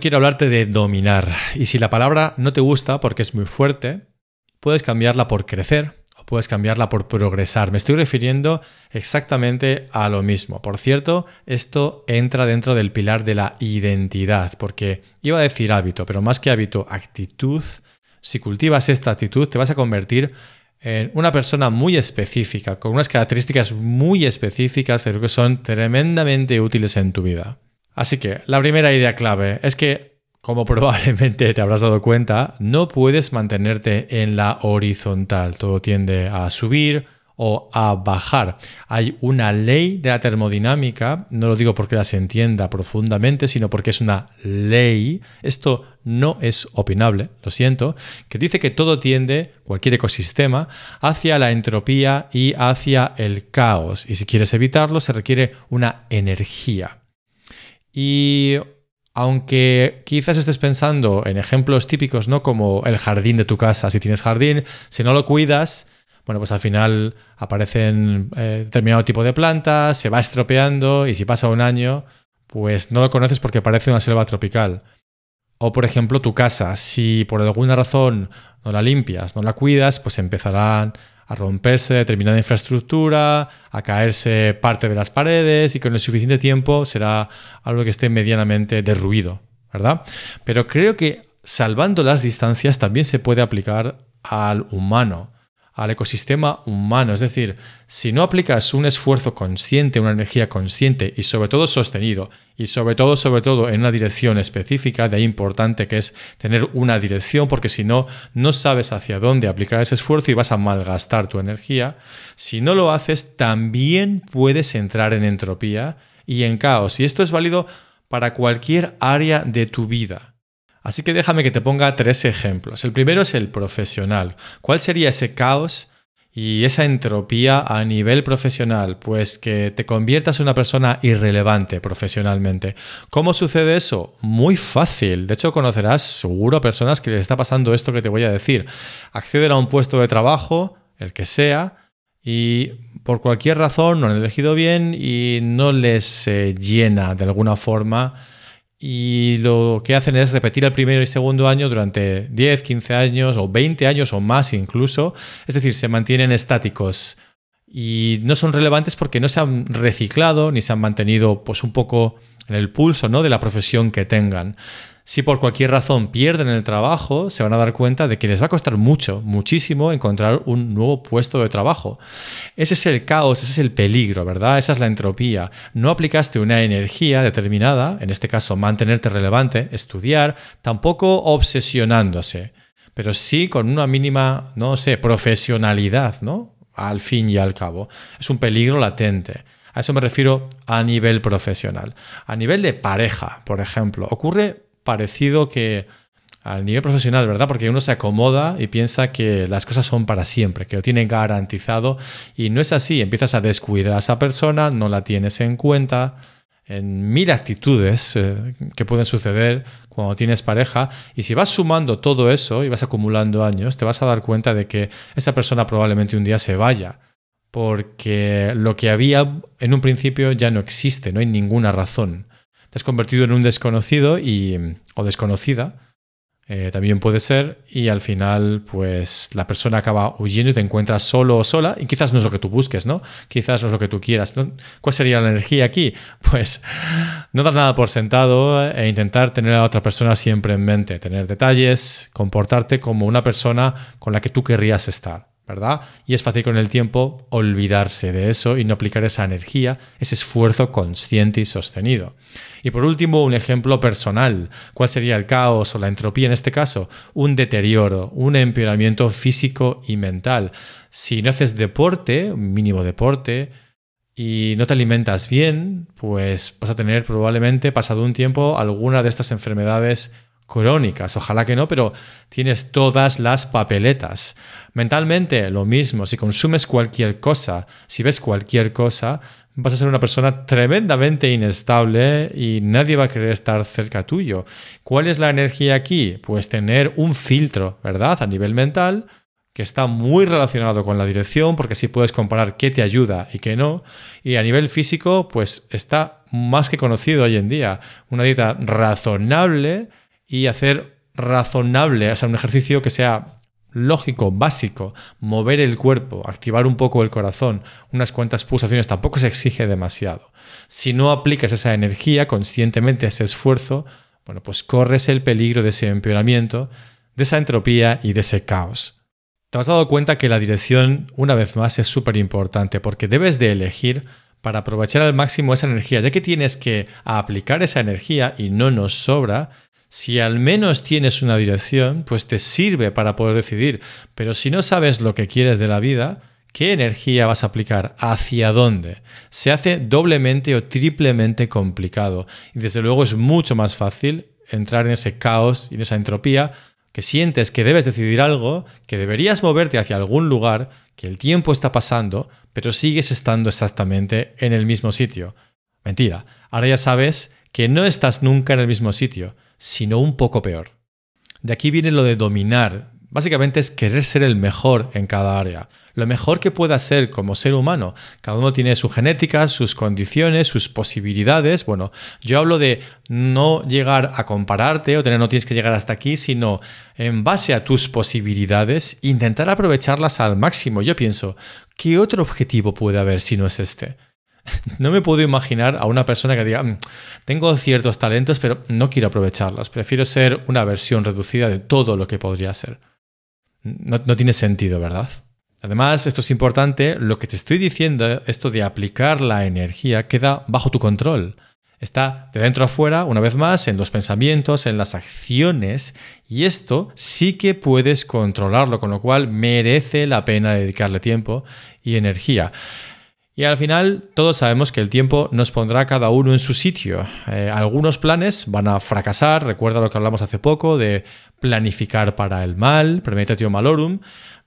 Quiero hablarte de dominar. Y si la palabra no te gusta porque es muy fuerte, puedes cambiarla por crecer o puedes cambiarla por progresar. Me estoy refiriendo exactamente a lo mismo. Por cierto, esto entra dentro del pilar de la identidad, porque iba a decir hábito, pero más que hábito, actitud. Si cultivas esta actitud, te vas a convertir en una persona muy específica, con unas características muy específicas que son tremendamente útiles en tu vida. Así que la primera idea clave es que, como probablemente te habrás dado cuenta, no puedes mantenerte en la horizontal. Todo tiende a subir o a bajar. Hay una ley de la termodinámica, no lo digo porque la se entienda profundamente, sino porque es una ley. Esto no es opinable, lo siento, que dice que todo tiende, cualquier ecosistema, hacia la entropía y hacia el caos. Y si quieres evitarlo, se requiere una energía. Y aunque quizás estés pensando en ejemplos típicos, ¿no? Como el jardín de tu casa, si tienes jardín, si no lo cuidas, bueno, pues al final aparecen eh, determinado tipo de plantas, se va estropeando y si pasa un año, pues no lo conoces porque parece una selva tropical. O por ejemplo tu casa, si por alguna razón no la limpias, no la cuidas, pues empezarán a romperse determinada infraestructura, a caerse parte de las paredes y con el suficiente tiempo será algo que esté medianamente derruido, ¿verdad? Pero creo que salvando las distancias también se puede aplicar al humano al ecosistema humano. Es decir, si no aplicas un esfuerzo consciente, una energía consciente y sobre todo sostenido, y sobre todo, sobre todo en una dirección específica, de ahí importante que es tener una dirección, porque si no, no sabes hacia dónde aplicar ese esfuerzo y vas a malgastar tu energía. Si no lo haces, también puedes entrar en entropía y en caos. Y esto es válido para cualquier área de tu vida. Así que déjame que te ponga tres ejemplos. El primero es el profesional. ¿Cuál sería ese caos y esa entropía a nivel profesional? Pues que te conviertas en una persona irrelevante profesionalmente. ¿Cómo sucede eso? Muy fácil. De hecho, conocerás seguro a personas que les está pasando esto que te voy a decir. Acceden a un puesto de trabajo, el que sea, y por cualquier razón no han elegido bien y no les eh, llena de alguna forma y lo que hacen es repetir el primer y segundo año durante 10, 15 años o 20 años o más incluso. Es decir, se mantienen estáticos y no son relevantes porque no se han reciclado ni se han mantenido pues un poco en el pulso ¿no? de la profesión que tengan. Si por cualquier razón pierden el trabajo, se van a dar cuenta de que les va a costar mucho, muchísimo encontrar un nuevo puesto de trabajo. Ese es el caos, ese es el peligro, ¿verdad? Esa es la entropía. No aplicaste una energía determinada, en este caso mantenerte relevante, estudiar, tampoco obsesionándose, pero sí con una mínima, no sé, profesionalidad, ¿no? Al fin y al cabo. Es un peligro latente. A eso me refiero a nivel profesional. A nivel de pareja, por ejemplo, ocurre parecido que al nivel profesional, ¿verdad? Porque uno se acomoda y piensa que las cosas son para siempre, que lo tiene garantizado y no es así. Empiezas a descuidar a esa persona, no la tienes en cuenta, en mil actitudes eh, que pueden suceder cuando tienes pareja y si vas sumando todo eso y vas acumulando años, te vas a dar cuenta de que esa persona probablemente un día se vaya porque lo que había en un principio ya no existe, no hay ninguna razón te has convertido en un desconocido y, o desconocida, eh, también puede ser, y al final, pues la persona acaba huyendo y te encuentras solo o sola, y quizás no es lo que tú busques, ¿no? Quizás no es lo que tú quieras. ¿Cuál sería la energía aquí? Pues no dar nada por sentado e intentar tener a la otra persona siempre en mente, tener detalles, comportarte como una persona con la que tú querrías estar. ¿Verdad? Y es fácil con el tiempo olvidarse de eso y no aplicar esa energía, ese esfuerzo consciente y sostenido. Y por último, un ejemplo personal. ¿Cuál sería el caos o la entropía en este caso? Un deterioro, un empeoramiento físico y mental. Si no haces deporte, mínimo deporte, y no te alimentas bien, pues vas a tener probablemente pasado un tiempo alguna de estas enfermedades crónicas. Ojalá que no, pero tienes todas las papeletas. Mentalmente, lo mismo. Si consumes cualquier cosa, si ves cualquier cosa, vas a ser una persona tremendamente inestable y nadie va a querer estar cerca tuyo. ¿Cuál es la energía aquí? Pues tener un filtro, ¿verdad? A nivel mental que está muy relacionado con la dirección, porque así puedes comparar qué te ayuda y qué no. Y a nivel físico, pues está más que conocido hoy en día. Una dieta razonable y hacer razonable, o sea, un ejercicio que sea lógico, básico, mover el cuerpo, activar un poco el corazón, unas cuantas pulsaciones, tampoco se exige demasiado. Si no aplicas esa energía conscientemente, ese esfuerzo, bueno, pues corres el peligro de ese empeoramiento, de esa entropía y de ese caos. Te has dado cuenta que la dirección, una vez más, es súper importante porque debes de elegir para aprovechar al máximo esa energía, ya que tienes que aplicar esa energía y no nos sobra, si al menos tienes una dirección, pues te sirve para poder decidir. Pero si no sabes lo que quieres de la vida, ¿qué energía vas a aplicar? ¿Hacia dónde? Se hace doblemente o triplemente complicado. Y desde luego es mucho más fácil entrar en ese caos y en esa entropía que sientes que debes decidir algo, que deberías moverte hacia algún lugar, que el tiempo está pasando, pero sigues estando exactamente en el mismo sitio. Mentira, ahora ya sabes que no estás nunca en el mismo sitio, sino un poco peor. De aquí viene lo de dominar. Básicamente es querer ser el mejor en cada área, lo mejor que pueda ser como ser humano. Cada uno tiene su genética, sus condiciones, sus posibilidades. Bueno, yo hablo de no llegar a compararte o tener no tienes que llegar hasta aquí, sino en base a tus posibilidades, intentar aprovecharlas al máximo. Yo pienso, ¿qué otro objetivo puede haber si no es este? No me puedo imaginar a una persona que diga, mm, tengo ciertos talentos, pero no quiero aprovecharlos. Prefiero ser una versión reducida de todo lo que podría ser. No, tiene sentido, ¿verdad? Además, esto es importante, lo que te estoy diciendo, esto de aplicar la energía, queda bajo tu control. Está de dentro a una vez más, en los pensamientos, en las acciones, y esto sí que puedes controlarlo, con lo cual merece la pena dedicarle tiempo y energía. Y al final todos sabemos que el tiempo nos pondrá cada uno en su sitio. Eh, algunos planes van a fracasar, recuerda lo que hablamos hace poco de planificar para el mal, premeditatio malorum,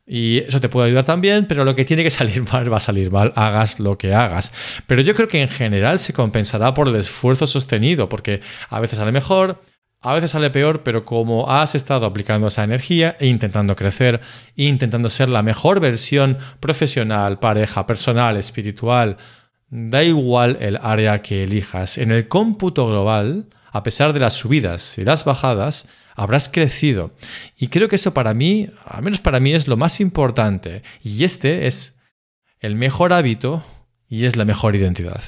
y eso te puede ayudar también, pero lo que tiene que salir mal va a salir mal, hagas lo que hagas. Pero yo creo que en general se compensará por el esfuerzo sostenido, porque a veces sale mejor, a veces sale peor, pero como has estado aplicando esa energía e intentando crecer, e intentando ser la mejor versión profesional, pareja, personal, espiritual, da igual el área que elijas. En el cómputo global, a pesar de las subidas y las bajadas, habrás crecido. Y creo que eso para mí, al menos para mí, es lo más importante. Y este es el mejor hábito y es la mejor identidad.